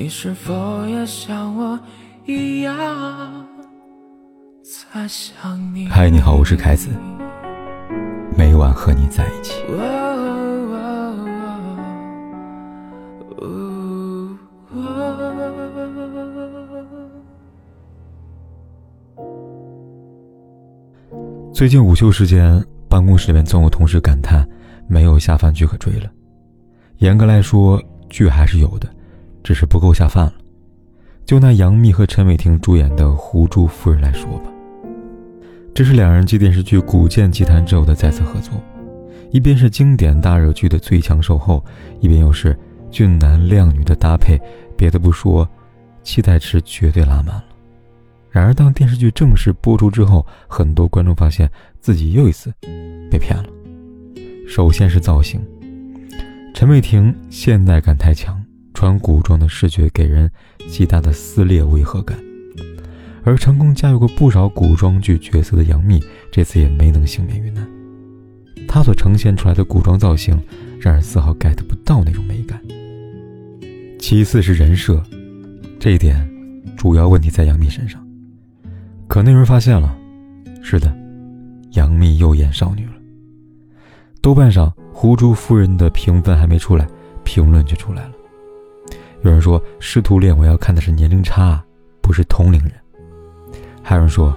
你是否也像我一样在想你？嗨，你好，我是凯子，每晚和你在一起。最近午休时间，办公室里面总有同事感叹没有下饭剧可追了。严格来说，剧还是有的，只是不够下饭了。就拿杨幂和陈伟霆主演的《狐珠夫人》来说吧，这是两人继电视剧《古剑奇谭》之后的再次合作，一边是经典大热剧的最强售后，一边又是俊男靓女的搭配，别的不说，期待值绝对拉满了。然而，当电视剧正式播出之后，很多观众发现自己又一次被骗了。首先是造型，陈伟霆现代感太强，穿古装的视觉给人极大的撕裂违和感；而成功驾驭过不少古装剧角色的杨幂，这次也没能幸免于难。她所呈现出来的古装造型，让人丝毫 get 不到那种美感。其次是人设，这一点主要问题在杨幂身上。可能有人发现了，是的，杨幂又演少女了。豆瓣上《狐珠夫人》的评分还没出来，评论就出来了。有人说师徒恋，我要看的是年龄差，不是同龄人。还有人说，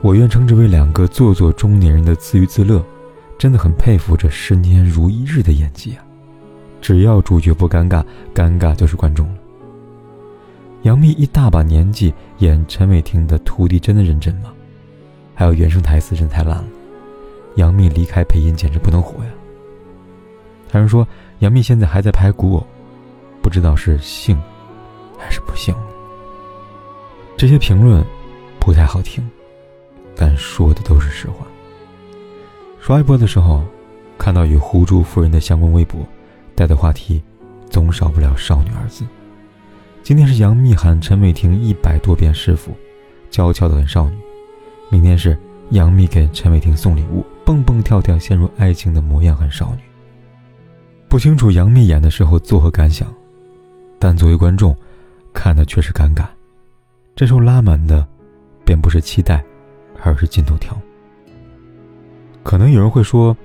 我愿称之为两个做作中年人的自娱自乐，真的很佩服这十年如一日的演技啊！只要主角不尴尬，尴尬就是观众了。杨幂一大把年纪演陈伟霆的徒弟，真的认真吗？还有原声台词真太烂了，杨幂离开配音简直不能活呀。还有人说杨幂现在还在拍古偶，不知道是幸还是不幸。这些评论不太好听，但说的都是实话。刷微博的时候，看到与胡珠夫人的相关微博，带的话题总少不了“少女”二字。今天是杨幂喊陈伟霆一百多遍师傅，娇俏的很少女。明天是杨幂给陈伟霆送礼物，蹦蹦跳跳陷入爱情的模样很少女。不清楚杨幂演的时候作何感想，但作为观众，看的却是尴尬。这时候拉满的，便不是期待，而是进度条。可能有人会说，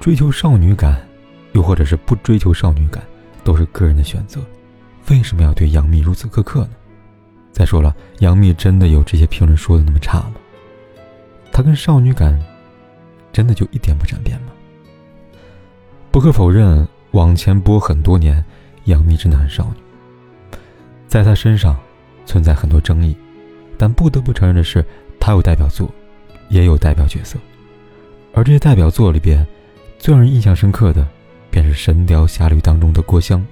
追求少女感，又或者是不追求少女感，都是个人的选择。为什么要对杨幂如此苛刻呢？再说了，杨幂真的有这些评论说的那么差吗？她跟少女感真的就一点不沾边吗？不可否认，往前播很多年，杨幂真的很少女，在她身上存在很多争议，但不得不承认的是，她有代表作，也有代表角色，而这些代表作里边，最让人印象深刻的，便是《神雕侠侣》当中的郭襄。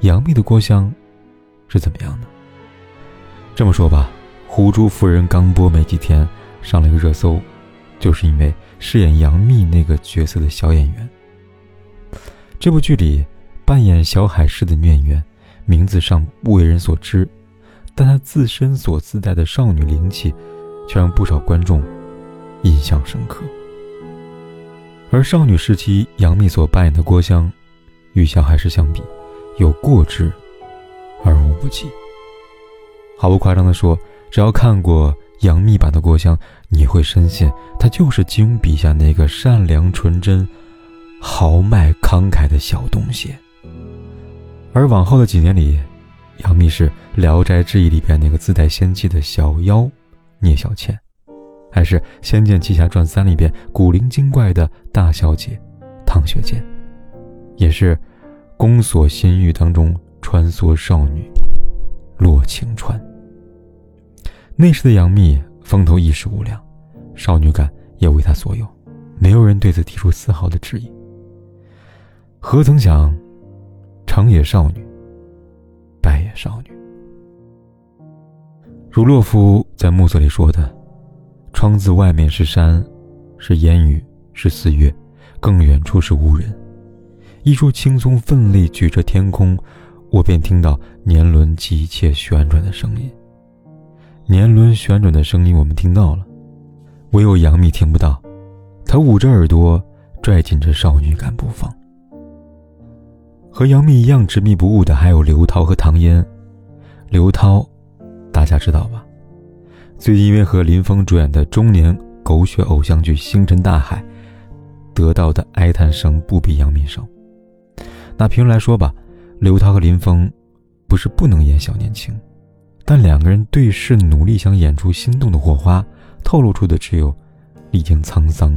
杨幂的郭襄是怎么样的？这么说吧，《狐珠夫人》刚播没几天，上了一个热搜，就是因为饰演杨幂那个角色的小演员。这部剧里扮演小海狮的女演员，名字上不为人所知，但她自身所自带的少女灵气，却让不少观众印象深刻。而少女时期杨幂所扮演的郭襄，与小海市相比，有过之而无不及。毫不夸张地说，只要看过杨幂版的郭襄，你会深信她就是金庸笔下那个善良纯真、豪迈慷慨的小东西。而往后的几年里，杨幂是《聊斋志异》里边那个自带仙气的小妖聂小倩，还是《仙剑奇侠传三》里边古灵精怪的大小姐唐雪见，也是。宫锁心玉当中穿梭少女洛晴川。那时的杨幂风头一时无两，少女感也为她所有，没有人对此提出丝毫的质疑。何曾想，成也少女，败也少女。如洛夫在《暮色》里说的：“窗子外面是山，是烟雨，是四月，更远处是无人。”一束青松奋力举着天空，我便听到年轮急切旋转的声音。年轮旋转的声音，我们听到了，唯有杨幂听不到。她捂着耳朵，拽紧着少女感不放。和杨幂一样执迷不悟的，还有刘涛和唐嫣，刘涛，大家知道吧？最近因为和林峰主演的中年狗血偶像剧《星辰大海》，得到的哀叹声不比杨幂少。那评论来说吧，刘涛和林峰不是不能演小年轻，但两个人对视努力想演出心动的火花，透露出的只有历经沧桑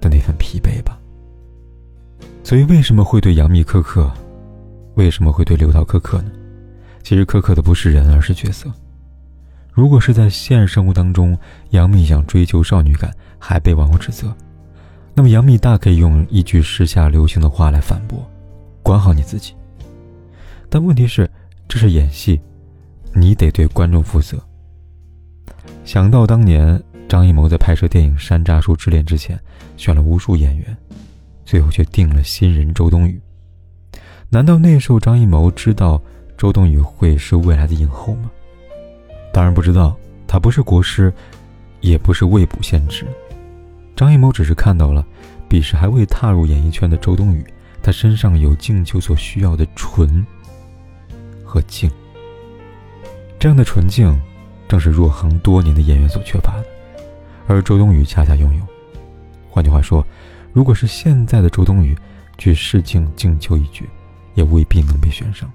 的那份疲惫吧。所以为什么会对杨幂苛刻？为什么会对刘涛苛刻呢？其实苛刻的不是人，而是角色。如果是在现实生活当中，杨幂想追求少女感，还被网友指责，那么杨幂大可以用一句时下流行的话来反驳：“管好你自己。”但问题是，这是演戏，你得对观众负责。想到当年张艺谋在拍摄电影《山楂树之恋》之前，选了无数演员，最后却定了新人周冬雨。难道那时候张艺谋知道周冬雨会是未来的影后吗？当然不知道，他不是国师，也不是未卜先知。张艺谋只是看到了彼时还未踏入演艺圈的周冬雨，她身上有静秋所需要的纯和静。这样的纯净，正是入行多年的演员所缺乏的，而周冬雨恰恰拥有。换句话说，如果是现在的周冬雨去试镜静秋一角。也未必能被选上，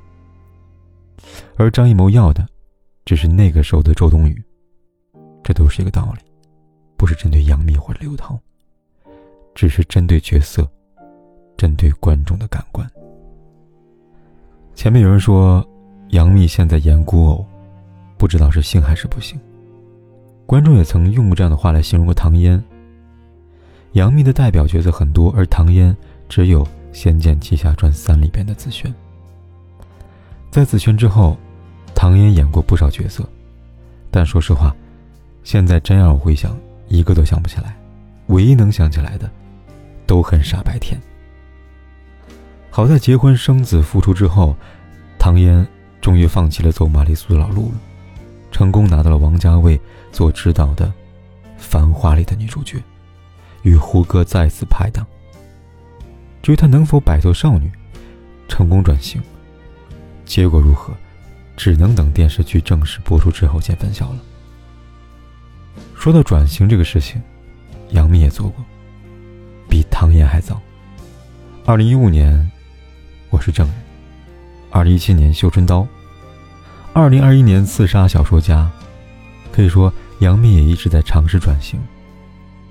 而张艺谋要的，只是那个时候的周冬雨。这都是一个道理，不是针对杨幂或者刘涛，只是针对角色，针对观众的感官。前面有人说，杨幂现在演古偶，不知道是幸还是不幸。观众也曾用过这样的话来形容过唐嫣。杨幂的代表角色很多，而唐嫣只有。《仙剑奇侠传三》里边的紫萱，在紫萱之后，唐嫣演过不少角色，但说实话，现在真要回想，一个都想不起来。唯一能想起来的，都很傻白甜。好在结婚生子复出之后，唐嫣终于放弃了走玛丽苏的老路了，成功拿到了王家卫所指导的《繁花》里的女主角，与胡歌再次拍档。至于他能否摆脱少女，成功转型，结果如何，只能等电视剧正式播出之后见分晓了。说到转型这个事情，杨幂也做过，比唐嫣还早。二零一五年，我是证人；二零一七年，绣春刀；二零二一年，刺杀小说家。可以说，杨幂也一直在尝试转型，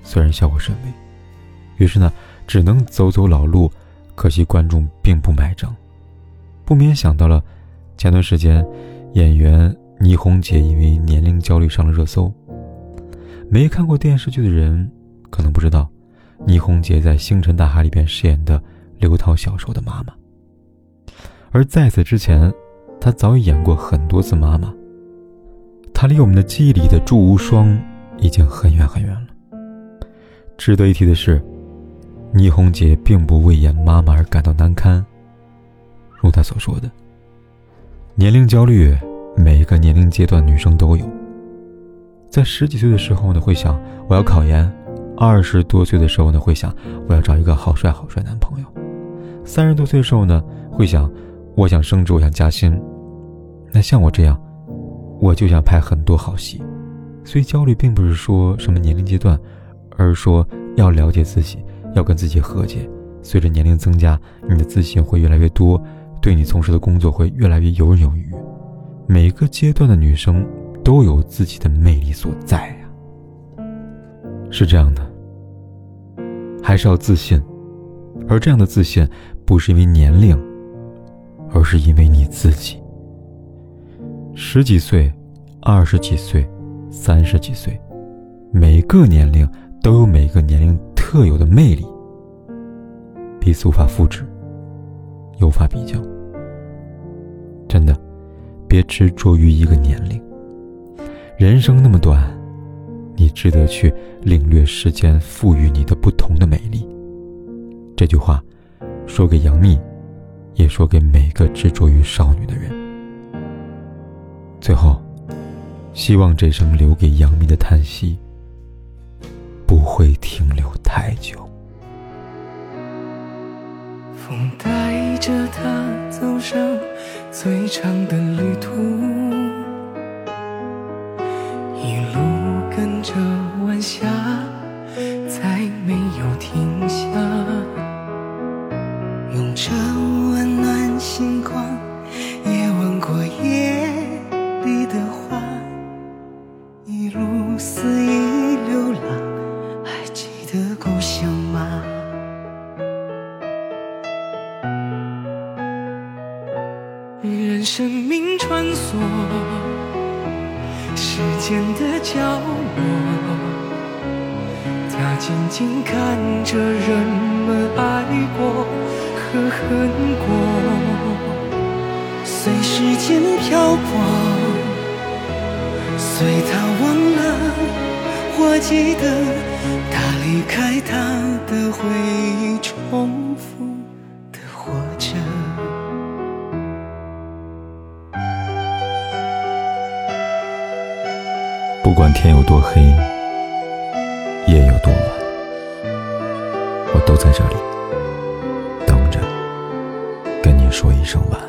虽然效果甚微。于是呢。只能走走老路，可惜观众并不买账，不免想到了前段时间演员倪虹洁因为年龄焦虑上了热搜。没看过电视剧的人可能不知道，倪虹洁在《星辰大海》里边饰演的刘涛小时候的妈妈，而在此之前，她早已演过很多次妈妈。她离我们的记忆里的祝无双已经很远很远了。值得一提的是。倪虹洁并不为演妈妈而感到难堪。如她所说的，年龄焦虑，每一个年龄阶段女生都有。在十几岁的时候呢，会想我要考研；二十多岁的时候呢，会想我要找一个好帅好帅男朋友；三十多岁的时候呢，会想我想升职，我想加薪。那像我这样，我就想拍很多好戏。所以焦虑并不是说什么年龄阶段，而是说要了解自己。要跟自己和解，随着年龄增加，你的自信会越来越多，对你从事的工作会越来越游刃有余。每个阶段的女生都有自己的魅力所在呀，是这样的，还是要自信，而这样的自信不是因为年龄，而是因为你自己。十几岁、二十几岁、三十几岁，每个年龄都有每个年龄。特有的魅力，彼此无法复制，无法比较。真的，别执着于一个年龄。人生那么短，你值得去领略时间赋予你的不同的美丽。这句话，说给杨幂，也说给每个执着于少女的人。最后，希望这声留给杨幂的叹息。不会停留太久。风带着他走上最长的旅途，一路跟着晚霞，再没有停下。用着温暖星光，也吻过夜里的花，一路肆意静看着人们爱过和恨过，随时间漂泊，随他忘了或记得，他离开他的回忆，重复的活着。不管天有多黑，夜有多晚，都在这里等着，跟你说一声晚安。